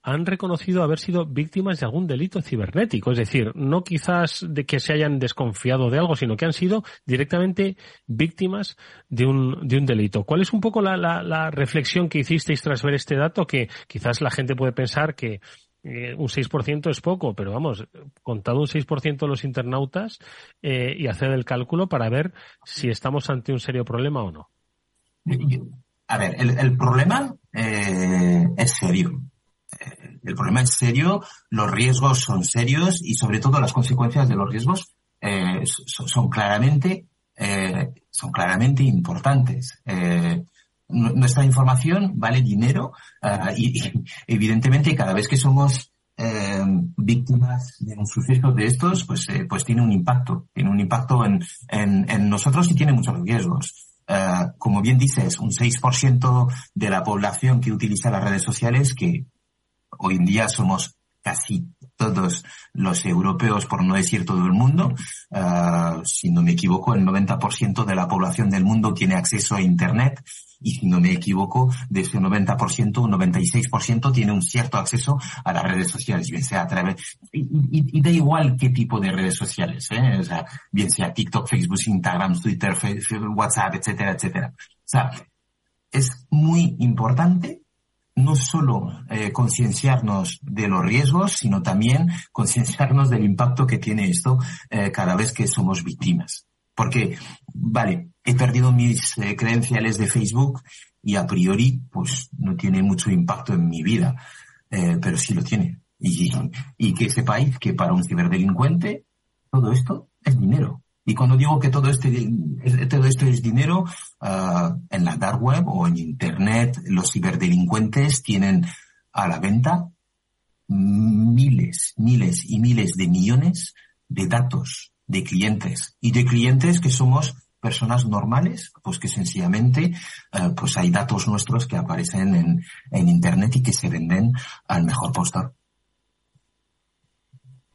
han reconocido haber sido víctimas de algún delito cibernético. Es decir, no quizás de que se hayan desconfiado de algo, sino que han sido directamente víctimas de un, de un delito. ¿Cuál es un poco la, reflexión que hicisteis tras ver este dato? Que quizás la gente puede pensar que eh, un 6% es poco, pero vamos, contado un 6% de los internautas eh, y hacer el cálculo para ver si estamos ante un serio problema o no. A ver, el, el problema eh, es serio el problema es serio, los riesgos son serios y sobre todo las consecuencias de los riesgos eh, son, claramente eh, son claramente importantes. Eh, nuestra información vale dinero y, evidentemente cada vez que somos víctimas de un suceso de estos, pues, pues tiene un impacto, tiene un impacto en, en, nosotros y tiene muchos riesgos. como bien dices, un 6% de la población que utiliza las redes sociales, que hoy en día somos casi todos los europeos, por no decir todo el mundo. Uh, si no me equivoco, el 90% de la población del mundo tiene acceso a Internet y si no me equivoco, de ese 90%, un 96% tiene un cierto acceso a las redes sociales, bien sea a través, y, y, y da igual qué tipo de redes sociales, ¿eh? o sea, bien sea TikTok, Facebook, Instagram, Twitter, Facebook, WhatsApp, etcétera, etcétera. O sea, es muy importante no solo eh, concienciarnos de los riesgos, sino también concienciarnos del impacto que tiene esto eh, cada vez que somos víctimas. Porque, vale, he perdido mis eh, credenciales de Facebook y a priori, pues no tiene mucho impacto en mi vida, pero sí lo tiene. Y, y que sepáis que para un ciberdelincuente todo esto es dinero. Y cuando digo que todo, este, todo esto es dinero, uh, en la dark web o en Internet, los ciberdelincuentes tienen a la venta miles, miles y miles de millones de datos de clientes y de clientes que somos personas normales, pues que sencillamente uh, pues hay datos nuestros que aparecen en, en Internet y que se venden al mejor postor.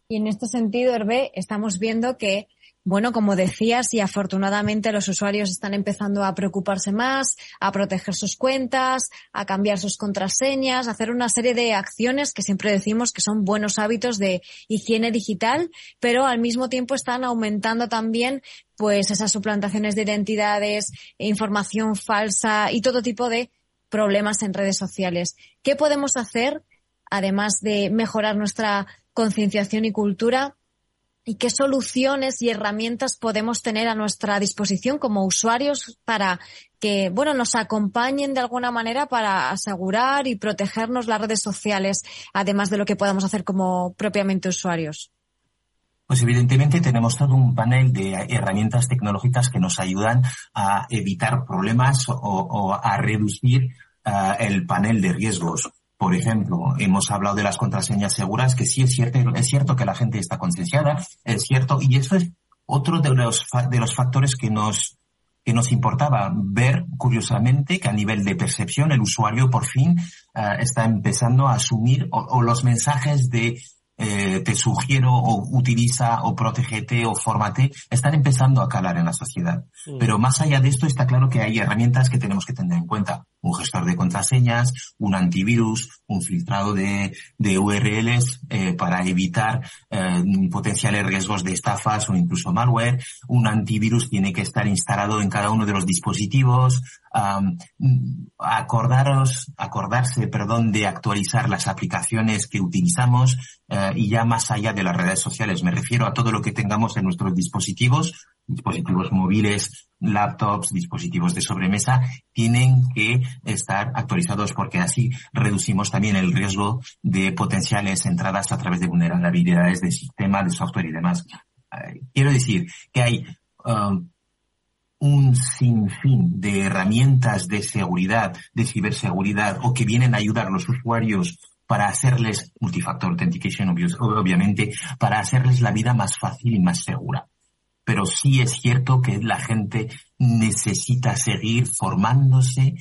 Y en este sentido, Hervé, estamos viendo que bueno, como decías, y afortunadamente los usuarios están empezando a preocuparse más, a proteger sus cuentas, a cambiar sus contraseñas, a hacer una serie de acciones que siempre decimos que son buenos hábitos de higiene digital, pero al mismo tiempo están aumentando también pues esas suplantaciones de identidades, información falsa y todo tipo de problemas en redes sociales. ¿Qué podemos hacer, además de mejorar nuestra concienciación y cultura, y qué soluciones y herramientas podemos tener a nuestra disposición como usuarios para que, bueno, nos acompañen de alguna manera para asegurar y protegernos las redes sociales, además de lo que podamos hacer como propiamente usuarios. Pues evidentemente tenemos todo un panel de herramientas tecnológicas que nos ayudan a evitar problemas o, a reducir uh, el panel de riesgos. Por ejemplo, hemos hablado de las contraseñas seguras, que sí es cierto, es cierto que la gente está concienciada, es cierto, y eso es otro de los, de los factores que nos, que nos importaba ver, curiosamente, que a nivel de percepción el usuario por fin uh, está empezando a asumir o, o los mensajes de eh, te sugiero o utiliza o protégete o fórmate están empezando a calar en la sociedad. Mm. Pero más allá de esto está claro que hay herramientas que tenemos que tener en cuenta. Un gestor de contraseñas, un antivirus, un filtrado de, URLs eh, para evitar eh, potenciales riesgos de estafas o incluso malware. Un antivirus tiene que estar instalado en cada uno de los dispositivos. Acordaros, acordarse, perdón, de actualizar las aplicaciones que utilizamos uh, y ya más allá de las redes sociales. Me refiero a todo lo que tengamos en nuestros dispositivos, dispositivos móviles, laptops, dispositivos de sobremesa, tienen que estar actualizados porque así reducimos también el riesgo de potenciales entradas a través de vulnerabilidades de sistema, de software y demás. Uh, quiero decir que hay uh, un sinfín de herramientas de seguridad, de ciberseguridad, o que vienen a ayudar a los usuarios para hacerles multifactor authentication, obviamente, para hacerles la vida más fácil y más segura. Pero sí es cierto que la gente necesita seguir formándose,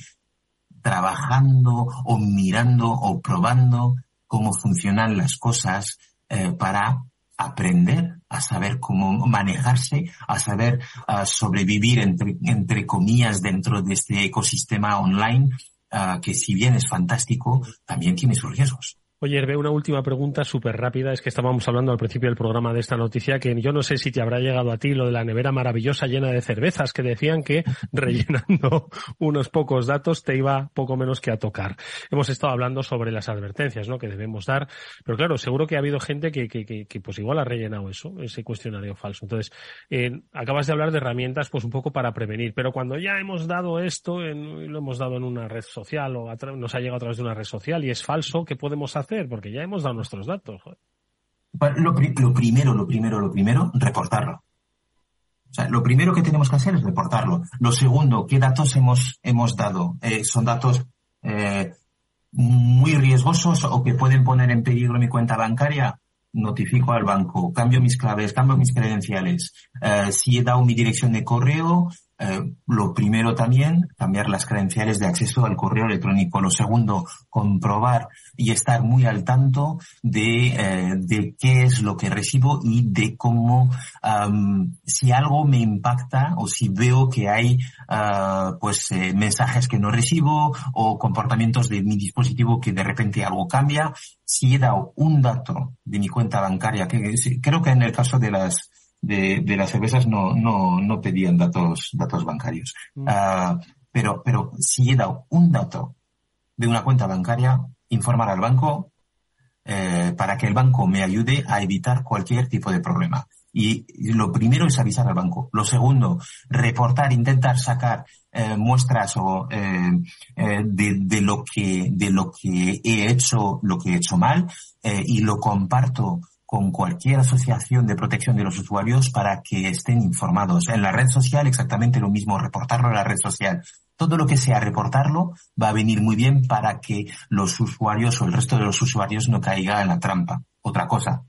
trabajando o mirando o probando cómo funcionan las cosas eh, para aprender a saber cómo manejarse, a saber sobrevivir entre, comillas dentro de este ecosistema online uh, que si bien es fantástico, también tiene sus riesgos. Oye, Hervé, una última pregunta súper rápida. Es que estábamos hablando al principio del programa de esta noticia que yo no sé si te habrá llegado a ti lo de la nevera maravillosa llena de cervezas que decían que rellenando unos pocos datos te iba poco menos que a tocar. Hemos estado hablando sobre las advertencias ¿no? que debemos dar, pero claro, seguro que ha habido gente que, que, que, que pues igual ha rellenado eso, ese cuestionario falso. Entonces, eh, acabas de hablar de herramientas pues un poco para prevenir, pero cuando ya hemos dado esto, en, lo hemos dado en una red social o nos ha llegado a través de una red social y es falso, ¿qué podemos hacer? Porque ya hemos dado nuestros datos. Lo, primero, lo primero, lo primero, reportarlo. O sea, lo primero que tenemos que hacer es reportarlo. Lo segundo, ¿qué datos hemos, hemos dado? Eh, ¿Son datos eh, muy riesgosos o que pueden poner en peligro mi cuenta bancaria? Notifico al banco, cambio mis claves, cambio mis credenciales. Eh, si he dado mi dirección de correo, Eh, lo primero también, cambiar las credenciales de acceso al correo electrónico. Lo segundo, comprobar y estar muy al tanto de, eh, de qué es lo que recibo y de cómo, si algo me impacta o si veo que hay, uh, pues, eh, mensajes que no recibo o comportamientos de mi dispositivo que de repente algo cambia. Si he dado un dato de mi cuenta bancaria, que creo que en el caso de las de, de las cervezas no, no, no pedían datos, datos bancarios. Mm. Uh, pero, pero si he dado un dato de una cuenta bancaria, informar al banco eh, para que el banco me ayude a evitar cualquier tipo de problema. Y lo primero es avisar al banco. Lo segundo, reportar, intentar sacar eh, muestras o eh, eh de, de, lo que de lo que he hecho, lo que he hecho mal, eh, y lo comparto con cualquier asociación de protección de los usuarios para que estén informados. En la red social exactamente lo mismo, reportarlo en la red social. Todo lo que sea reportarlo va a venir muy bien para que los usuarios o el resto de los usuarios no caiga en la trampa. Otra cosa,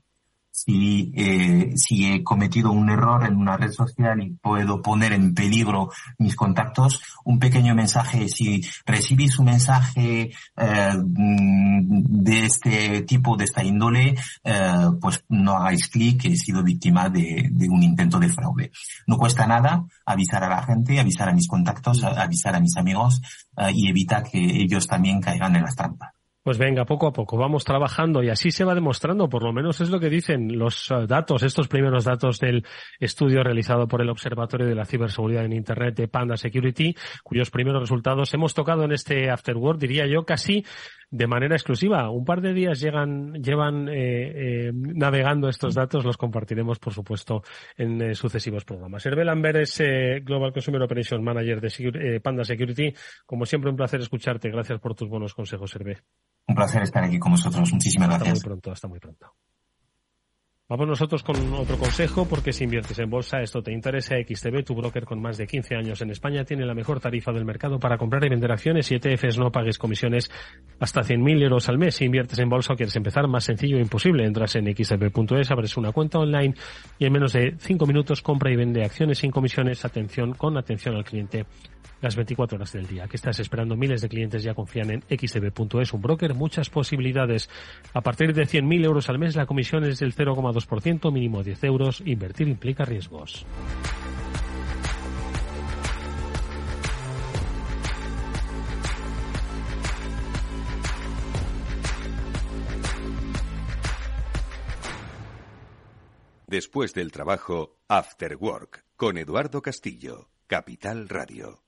si, eh, si he cometido un error en una red social y puedo poner en peligro mis contactos, un pequeño mensaje, si recibís un mensaje eh, de este tipo, de esta índole, eh, pues no hagáis clic, he sido víctima de, de, un intento de fraude. No cuesta nada avisar a la gente, avisar a mis contactos, avisar a mis amigos eh, y evitar que ellos también caigan en las trampas. Pues venga, poco a poco vamos trabajando y así se va demostrando, por lo menos es lo que dicen los eh, datos, estos primeros datos del estudio realizado por el Observatorio de la Ciberseguridad en Internet de Panda Security, cuyos primeros resultados hemos tocado en este Afterword, diría yo, casi de manera exclusiva. Un par de días llegan, llevan eh, eh, navegando estos datos, los compartiremos, por supuesto, en eh, sucesivos programas. Hervé Lambert es eh, Global Consumer Operations Manager de Panda Security. Como siempre, un placer escucharte. Gracias por tus buenos consejos, Hervé. Un placer estar aquí con vosotros. Muchísimas gracias. Hasta muy pronto, hasta muy pronto. Vamos nosotros con otro consejo, porque si inviertes en bolsa, esto te interesa. XTB, tu broker con más de 15 años en España, tiene la mejor tarifa del mercado para comprar y vender acciones y ETFs. No pagues comisiones hasta 100.000 euros al mes. Si inviertes en bolsa o quieres empezar, más sencillo e imposible. Entras en xtb.es, abres una cuenta online y en menos de 5 minutos compra y vende acciones sin comisiones. Atención, con atención al cliente las 24 horas del día. ¿Qué estás esperando? Miles de clientes ya confían en xtb.es, un broker, muchas posibilidades. A partir de 100.000 euros al mes, la comisión es del 0,2%, mínimo 10 euros. Invertir implica riesgos. Después del trabajo, After Work, con Eduardo Castillo, Capital Radio.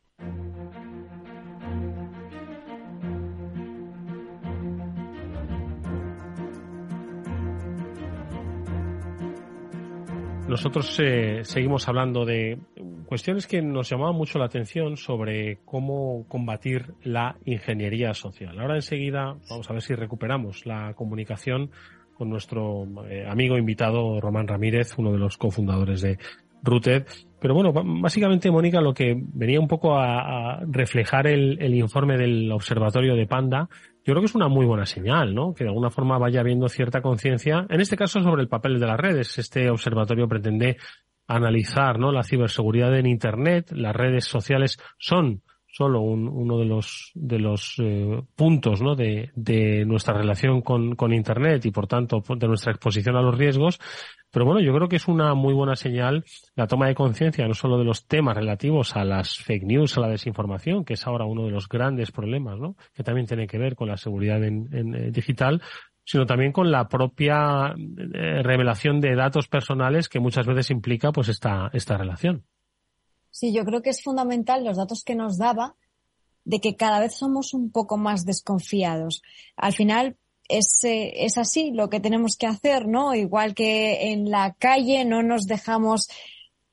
Nosotros eh, seguimos hablando de cuestiones que nos llamaban mucho la atención sobre cómo combatir la ingeniería social. Ahora enseguida vamos a ver si recuperamos la comunicación con nuestro eh, amigo invitado Román Ramírez, uno de los cofundadores de Rooted. Pero bueno, básicamente, Mónica, lo que venía un poco a, reflejar el, el, informe del Observatorio de Panda, yo creo que es una muy buena señal, ¿no? Que de alguna forma vaya habiendo cierta conciencia, en este caso sobre el papel de las redes. Este observatorio pretende analizar, ¿no? La ciberseguridad en Internet. Las redes sociales son solo un, uno de los de los eh, puntos ¿no? de, de nuestra relación con, con Internet y por tanto de nuestra exposición a los riesgos. Pero bueno, yo creo que es una muy buena señal la toma de conciencia no solo de los temas relativos a las fake news, a la desinformación, que es ahora uno de los grandes problemas, ¿no? que también tiene que ver con la seguridad en, en eh, digital, sino también con la propia eh, revelación de datos personales que muchas veces implica pues esta, esta relación. Sí, yo creo que es fundamental los datos que nos daba de que cada vez somos un poco más desconfiados. Al final es, eh, es así lo que tenemos que hacer, ¿no? Igual que en la calle no nos dejamos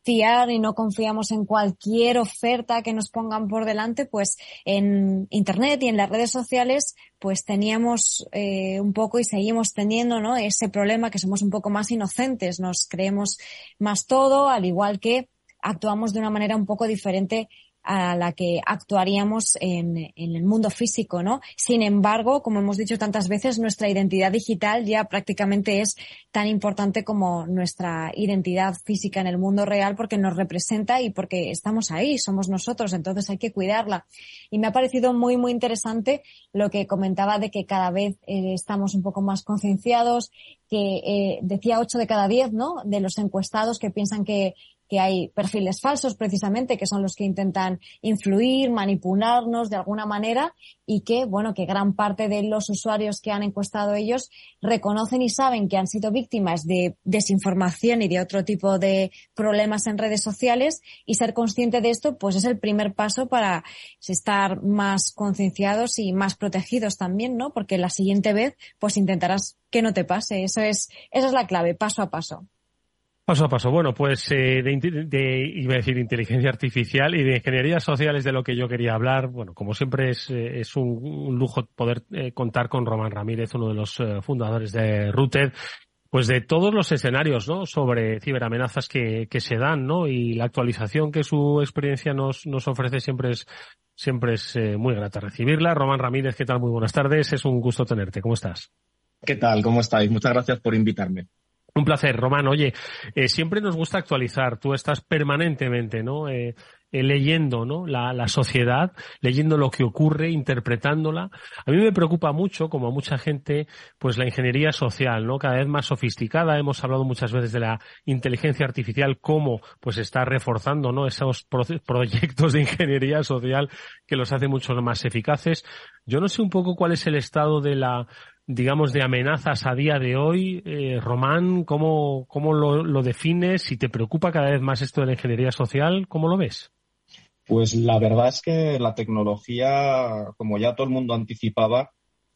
fiar y no confiamos en cualquier oferta que nos pongan por delante, pues en Internet y en las redes sociales, pues teníamos eh, un poco y seguimos teniendo, ¿no? Ese problema que somos un poco más inocentes, nos creemos más todo, al igual que actuamos de una manera un poco diferente a la que actuaríamos en, en, el mundo físico, ¿no? Sin embargo, como hemos dicho tantas veces, nuestra identidad digital ya prácticamente es tan importante como nuestra identidad física en el mundo real porque nos representa y porque estamos ahí, somos nosotros, entonces hay que cuidarla. Y me ha parecido muy, muy interesante lo que comentaba de que cada vez eh, estamos un poco más concienciados, que eh, decía 8 de cada 10, ¿no? De los encuestados que piensan que que hay perfiles falsos precisamente, que son los que intentan influir, manipularnos de alguna manera y que, bueno, que gran parte de los usuarios que han encuestado ellos reconocen y saben que han sido víctimas de desinformación y de otro tipo de problemas en redes sociales y ser consciente de esto, pues es el primer paso para estar más concienciados y más protegidos también, ¿no? Porque la siguiente vez, pues intentarás que no te pase. Eso es, esa es la clave, paso a paso. Paso a paso. Bueno, pues eh, de, iba a decir inteligencia artificial y de ingeniería social es de lo que yo quería hablar. Bueno, como siempre es, eh, es un, lujo poder eh, contar con Román Ramírez, uno de los fundadores de Routed, pues de todos los escenarios, ¿no? Sobre ciberamenazas que, que se dan, ¿no? Y la actualización que su experiencia nos, nos ofrece siempre es, siempre es muy grata recibirla. Román Ramírez, ¿qué tal? Muy buenas tardes. Es un gusto tenerte. ¿Cómo estás? ¿Qué tal? ¿Cómo estáis? Muchas gracias por invitarme. Un placer, Román. Oye, eh, siempre nos gusta actualizar. Tú estás permanentemente, ¿no? Eh, eh, leyendo, ¿no? La, la, sociedad, leyendo lo que ocurre, interpretándola. A mí me preocupa mucho, como a mucha gente, pues la ingeniería social, ¿no? Cada vez más sofisticada. Hemos hablado muchas veces de la inteligencia artificial, cómo, pues está reforzando, ¿no? Esos proyectos de ingeniería social que los hace mucho más eficaces. Yo no sé un poco cuál es el estado de la digamos, de amenazas a día de hoy. Eh, Román, ¿cómo, cómo lo, lo, defines? Si te preocupa cada vez más esto de la ingeniería social, ¿cómo lo ves? Pues la verdad es que la tecnología, como ya todo el mundo anticipaba,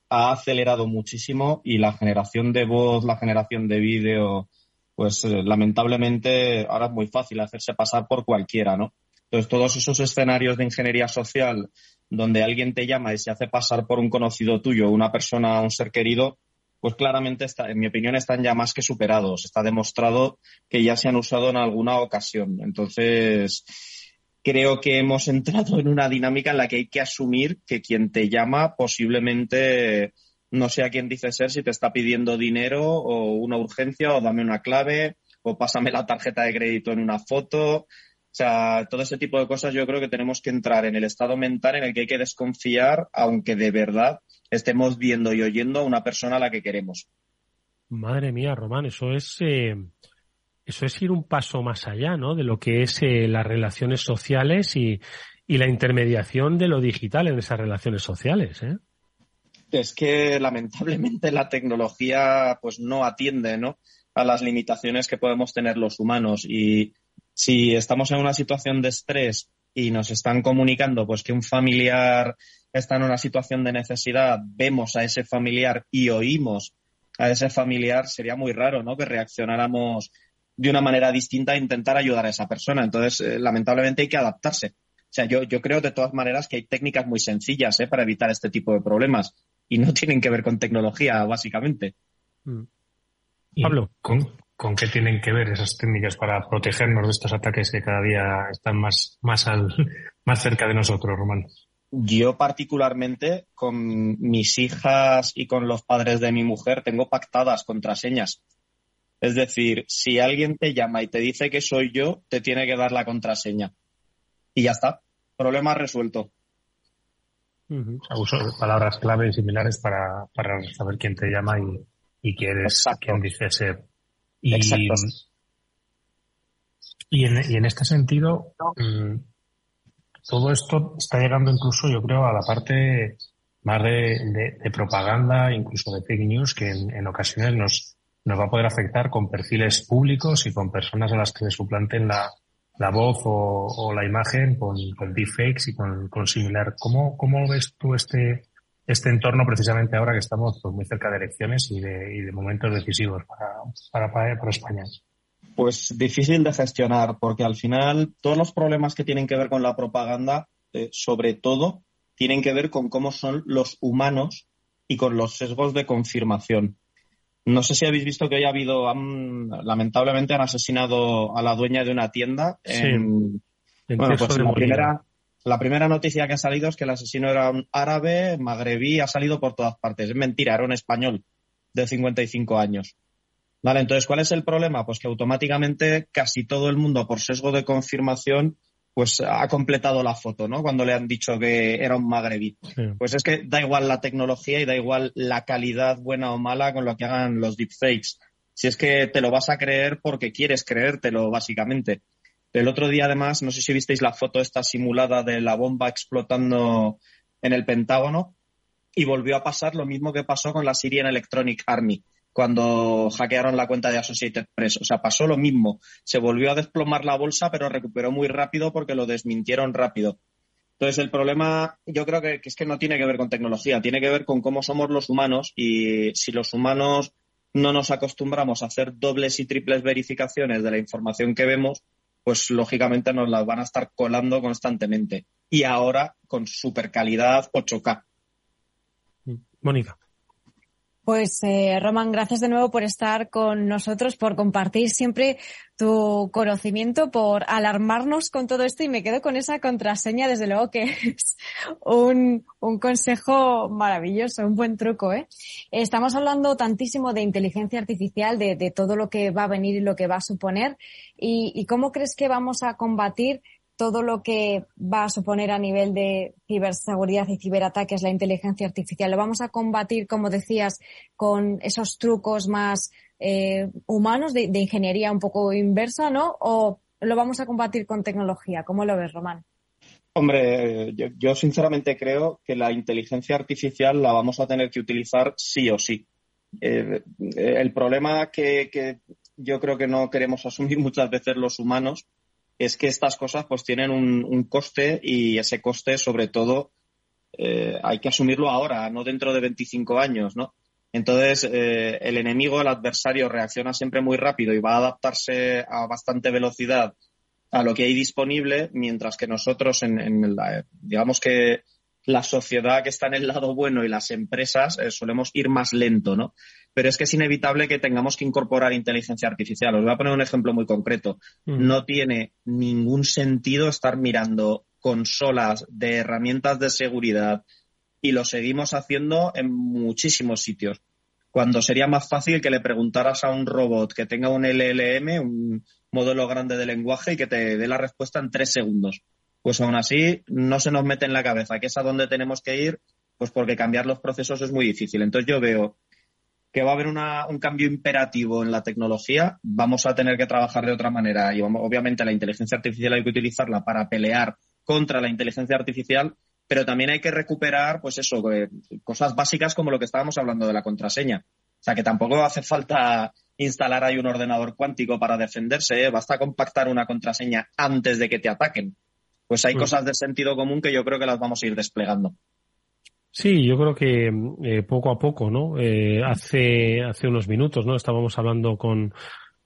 ha acelerado muchísimo y la generación de voz, la generación de vídeo, pues eh, lamentablemente ahora es muy fácil hacerse pasar por cualquiera, ¿no? Entonces todos esos escenarios de ingeniería social donde alguien te llama y se hace pasar por un conocido tuyo, una persona, un ser querido, pues claramente, está, en mi opinión, están ya más que superados. Está demostrado que ya se han usado en alguna ocasión. Entonces, creo que hemos entrado en una dinámica en la que hay que asumir que quien te llama posiblemente no sea quien dice ser si te está pidiendo dinero o una urgencia o dame una clave o pásame la tarjeta de crédito en una foto. O sea, todo ese tipo de cosas yo creo que tenemos que entrar en el estado mental en el que hay que desconfiar, aunque de verdad estemos viendo y oyendo a una persona a la que queremos. Madre mía, Román, eso es eh, eso es ir un paso más allá, ¿no? De lo que es eh, las relaciones sociales y, y, la intermediación de lo digital en esas relaciones sociales, ¿eh? Es que lamentablemente la tecnología pues no atiende, ¿no? a las limitaciones que podemos tener los humanos y si estamos en una situación de estrés y nos están comunicando pues que un familiar está en una situación de necesidad, vemos a ese familiar y oímos a ese familiar, sería muy raro, ¿no? Que reaccionáramos de una manera distinta a intentar ayudar a esa persona. Entonces, eh, lamentablemente hay que adaptarse. O sea, yo, yo creo de todas maneras que hay técnicas muy sencillas ¿eh? para evitar este tipo de problemas y no tienen que ver con tecnología, básicamente. Mm. Pablo. ¿Con, ¿Con qué tienen que ver esas técnicas para protegernos de estos ataques que cada día están más, más, al, más cerca de nosotros, Román? Yo particularmente con mis hijas y con los padres de mi mujer tengo pactadas contraseñas. Es decir, si alguien te llama y te dice que soy yo, te tiene que dar la contraseña. Y ya está. Problema resuelto. Uso palabras clave y similares para, para saber quién te llama y, y quién eres, quién dice ser. Y, y, en, y en este sentido, mm, todo esto está llegando incluso, yo creo, a la parte más de, de, propaganda, incluso de fake news, que en, ocasiones nos, nos va a poder afectar con perfiles públicos y con personas a las que se suplanten la, la voz o, o, la imagen con, con deepfakes y con, con similar. ¿Cómo, ¿Cómo ves tú este, este entorno precisamente ahora que estamos pues, muy cerca de elecciones y de, y de momentos decisivos para, para, para, España? Pues difícil de gestionar, porque al final todos los problemas que tienen que ver con la propaganda, eh, sobre todo, tienen que ver con cómo son los humanos y con los sesgos de confirmación. No sé si habéis visto que hoy ha habido, lamentablemente han asesinado a la dueña de una tienda en, bueno, pues en la primera, La primera noticia que ha salido es que el asesino era un árabe, magrebí, ha salido por todas partes. Es mentira, era un español de 55 años. Vale, entonces, ¿cuál es el problema? Pues que automáticamente casi todo el mundo, por sesgo de confirmación, pues ha completado la foto, ¿no? Cuando le han dicho que era un magrebí. Pues es que da igual la tecnología y da igual la calidad buena o mala con lo que hagan los deepfakes. Si es que te lo vas a creer porque quieres creértelo, básicamente. El otro día, además, no sé si visteis la foto esta simulada de la bomba explotando en el Pentágono y volvió a pasar lo mismo que pasó con la Syrian Electronic Army cuando hackearon la cuenta de Associated Press. O sea, pasó lo mismo. Se volvió a desplomar la bolsa, pero recuperó muy rápido porque lo desmintieron rápido. Entonces, el problema yo creo que, es que no tiene que ver con tecnología, tiene que ver con cómo somos los humanos y si los humanos no nos acostumbramos a hacer dobles y triples verificaciones de la información que vemos, pues lógicamente nos las van a estar colando constantemente. Y ahora con super calidad 8K. Mónica. Pues eh, Roman, gracias de nuevo por estar con nosotros, por compartir siempre tu conocimiento, por alarmarnos con todo esto y me quedo con esa contraseña, desde luego que es un, un consejo maravilloso, un buen truco. ¿eh? Estamos hablando tantísimo de inteligencia artificial, de, de todo lo que va a venir y lo que va a suponer y, y cómo crees que vamos a combatir todo lo que va a suponer a nivel de ciberseguridad y ciberataques la inteligencia artificial. Lo vamos a combatir, como decías, con esos trucos más eh, humanos de, ingeniería un poco inversa, ¿no? ¿O lo vamos a combatir con tecnología? ¿Cómo lo ves, Román? Hombre, yo, sinceramente creo que la inteligencia artificial la vamos a tener que utilizar sí o sí. Eh, el problema que yo creo que no queremos asumir muchas veces los humanos es que estas cosas pues tienen un, coste y ese coste sobre todo eh, hay que asumirlo ahora, no dentro de 25 años, ¿no? Entonces, eh, el enemigo, el adversario, reacciona siempre muy rápido y va a adaptarse a bastante velocidad a lo que hay disponible, mientras que nosotros, en, la, digamos que la sociedad que está en el lado bueno y las empresas eh, solemos ir más lento, ¿no? Pero es que es inevitable que tengamos que incorporar inteligencia artificial. Os voy a poner un ejemplo muy concreto. Mm. No tiene ningún sentido estar mirando consolas de herramientas de seguridad y lo seguimos haciendo en muchísimos sitios. Cuando sería más fácil que le preguntaras a un robot que tenga un LLM, un modelo grande de lenguaje, y que te dé la respuesta en tres segundos pues aún así no se nos mete en la cabeza que es a donde tenemos que ir, pues porque cambiar los procesos es muy difícil. Entonces yo veo que va a haber un cambio imperativo en la tecnología, vamos a tener que trabajar de otra manera y obviamente la inteligencia artificial hay que utilizarla para pelear contra la inteligencia artificial, pero también hay que recuperar, pues eso, eh, cosas básicas como lo que estábamos hablando de la contraseña. O sea, que tampoco hace falta instalar ahí un ordenador cuántico para defenderse, ¿eh? basta compactar una contraseña antes de que te ataquen pues hay mm. cosas de sentido común que yo creo que las vamos a ir desplegando. Sí, yo creo que eh, poco a poco, ¿no? Eh, hace, hace unos minutos, ¿no? Estábamos hablando con,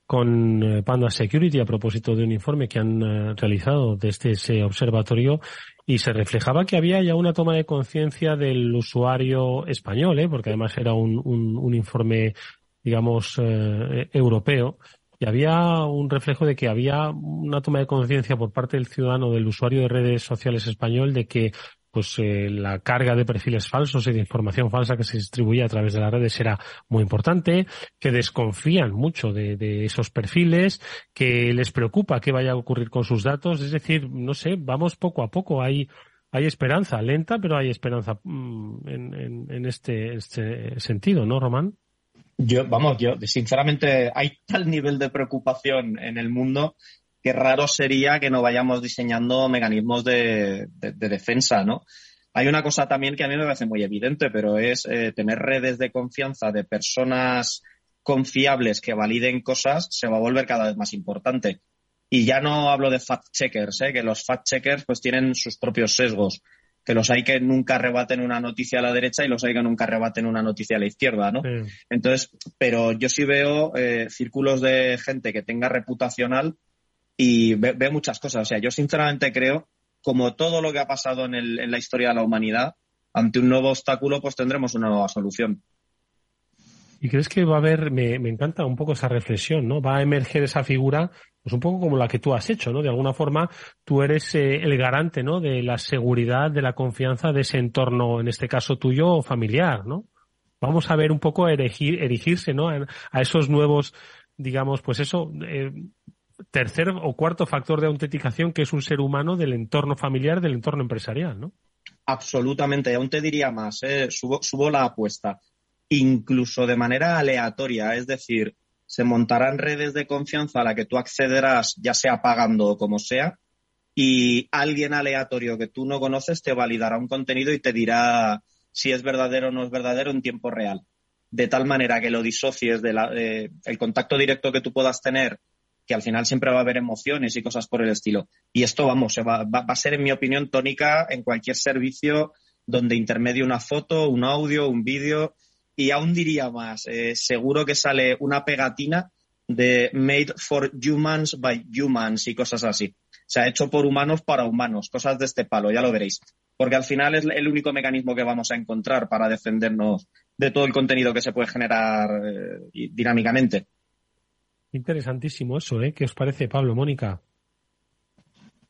con eh, Panda Security a propósito de un informe que han realizado desde ese observatorio y se reflejaba que había ya una toma de conciencia del usuario español, ¿eh? porque además era un, un, un informe, digamos, europeo y había un reflejo de que había una toma de conciencia por parte del ciudadano, del usuario de redes sociales español, de que pues eh, la carga de perfiles falsos y de información falsa que se distribuía a través de las redes era muy importante, que desconfían mucho de, esos perfiles, que les preocupa qué vaya a ocurrir con sus datos, es decir, no sé, vamos poco a poco, hay hay esperanza, lenta, pero hay esperanza mm, en, en, en este, este sentido, ¿no, Román? Yo, vamos, yo, sinceramente, hay tal nivel de preocupación en el mundo que raro sería que no vayamos diseñando mecanismos de, defensa, ¿no? Hay una cosa también que a mí me parece muy evidente, pero es eh, tener redes de confianza de personas confiables que validen cosas se va a volver cada vez más importante. Y ya no hablo de fact-checkers, ¿eh? que los fact-checkers pues tienen sus propios sesgos que los hay que nunca rebaten una noticia a la derecha y los hay que nunca rebaten una noticia a la izquierda, ¿no? Entonces, pero yo sí veo eh, círculos de gente que tenga reputacional y veo muchas cosas. O sea, yo sinceramente creo, como todo lo que ha pasado en, el, en la historia de la humanidad, ante un nuevo obstáculo, pues tendremos una nueva solución. ¿Y crees que va a haber, me, me, encanta un poco esa reflexión, ¿no? Va a emerger esa figura, pues un poco como la que tú has hecho, ¿no? De alguna forma, tú eres eh, el garante, ¿no? De la seguridad, de la confianza de ese entorno, en este caso tuyo, familiar, ¿no? Vamos a ver un poco erigir, erigirse, ¿no? A, a esos nuevos, digamos, pues eso, eh, tercer o cuarto factor de autenticación que es un ser humano del entorno familiar, del entorno empresarial, ¿no? Absolutamente, aún te diría más, ¿eh? subo, subo la apuesta incluso de manera aleatoria, es decir, se montarán redes de confianza a la que tú accederás, ya sea pagando o como sea, y alguien aleatorio que tú no conoces te validará un contenido y te dirá si es verdadero o no es verdadero en tiempo real. De tal manera que lo disocies del de el contacto directo que tú puedas tener, que al final siempre va a haber emociones y cosas por el estilo. Y esto, vamos, va, va, va a ser, en mi opinión, tónica en cualquier servicio donde intermedie una foto, un audio, un vídeo y aún diría más, eh, seguro que sale una pegatina de Made for Humans by Humans y cosas así. Se ha hecho por humanos para humanos, cosas de este palo, ya lo veréis. Porque al final es el único mecanismo que vamos a encontrar para defendernos de todo el contenido que se puede generar eh, dinámicamente. Interesantísimo eso, ¿eh? ¿Qué os parece, Pablo, Mónica?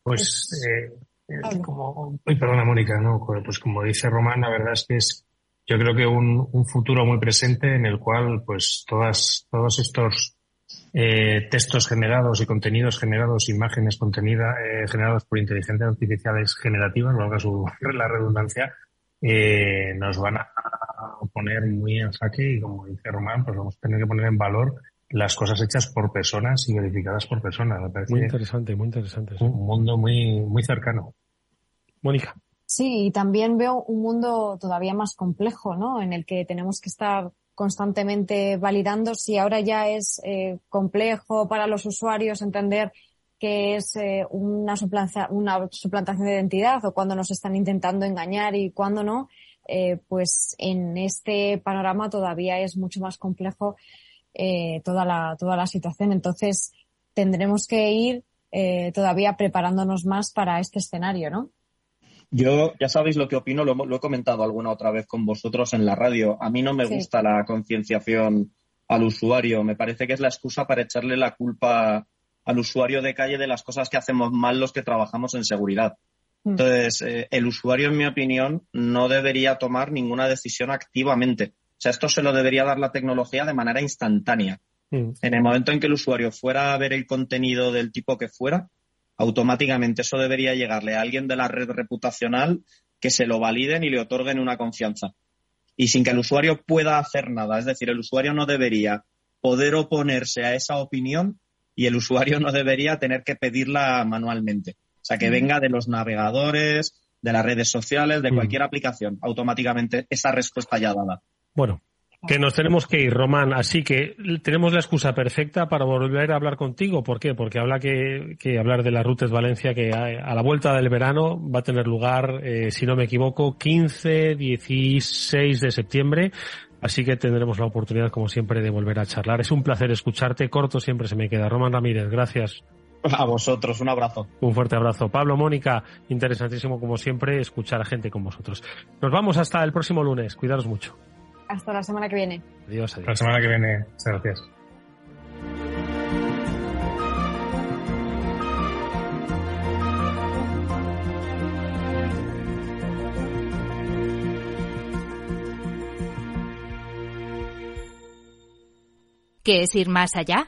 Pues, eh, eh como, perdona, Mónica, ¿no? Pues como dice Román, la verdad es que es yo creo que un, un futuro muy presente en el cual pues todas, todos estos eh, textos generados y contenidos generados, imágenes contenidas eh, generados por inteligencias artificiales generativas, valga su la redundancia, eh, nos van a poner muy en jaque y como dice Román, pues vamos a tener que poner en valor las cosas hechas por personas y verificadas por personas. Me parece muy interesante, muy interesante. Sí. Un mundo muy, muy cercano. Mónica. Sí, y también veo un mundo todavía más complejo, ¿no? En el que tenemos que estar constantemente validando si ahora ya es eh, complejo para los usuarios entender que es eh, una, suplanta, una suplantación de identidad o cuando nos están intentando engañar y cuando no, eh, pues en este panorama todavía es mucho más complejo eh, toda, la, toda la situación. Entonces tendremos que ir eh, todavía preparándonos más para este escenario, ¿no? Yo, ya sabéis lo que opino, lo, lo, he comentado alguna otra vez con vosotros en la radio. A mí no me sí. gusta la concienciación al usuario. Me parece que es la excusa para echarle la culpa al usuario de calle de las cosas que hacemos mal los que trabajamos en seguridad. Mm. Entonces, eh, el usuario, en mi opinión, no debería tomar ninguna decisión activamente. O sea, esto se lo debería dar la tecnología de manera instantánea. Mm. En el momento en que el usuario fuera a ver el contenido del tipo que fuera, automáticamente eso debería llegarle a alguien de la red reputacional que se lo validen y le otorguen una confianza. Y sin que el usuario pueda hacer nada. Es decir, el usuario no debería poder oponerse a esa opinión y el usuario no debería tener que pedirla manualmente. O sea, que mm. venga de los navegadores, de las redes sociales, de cualquier mm. aplicación, automáticamente esa respuesta ya dada. Bueno, que nos tenemos que ir, Román. Así que tenemos la excusa perfecta para volver a hablar contigo. ¿Por qué? Porque habla que, que hablar de la Rutes Valencia, que a, a, la vuelta del verano va a tener lugar, eh, si no me equivoco, 15, 16 de septiembre. Así que tendremos la oportunidad, como siempre, de volver a charlar. Es un placer escucharte. Corto siempre se me queda. Román Ramírez, gracias. A vosotros, un abrazo. Un fuerte abrazo. Pablo, Mónica, interesantísimo como siempre escuchar a gente con vosotros. Nos vamos hasta el próximo lunes. Cuidaros mucho. Hasta la semana que viene. Adiós, adiós. La semana que viene. Muchas gracias. ¿Qué es ir más allá?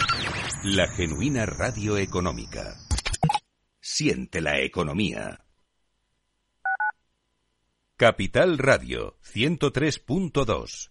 La genuina radio económica. Siente la economía. Capital Radio 103.2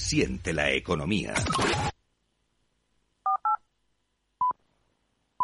Siente la economía.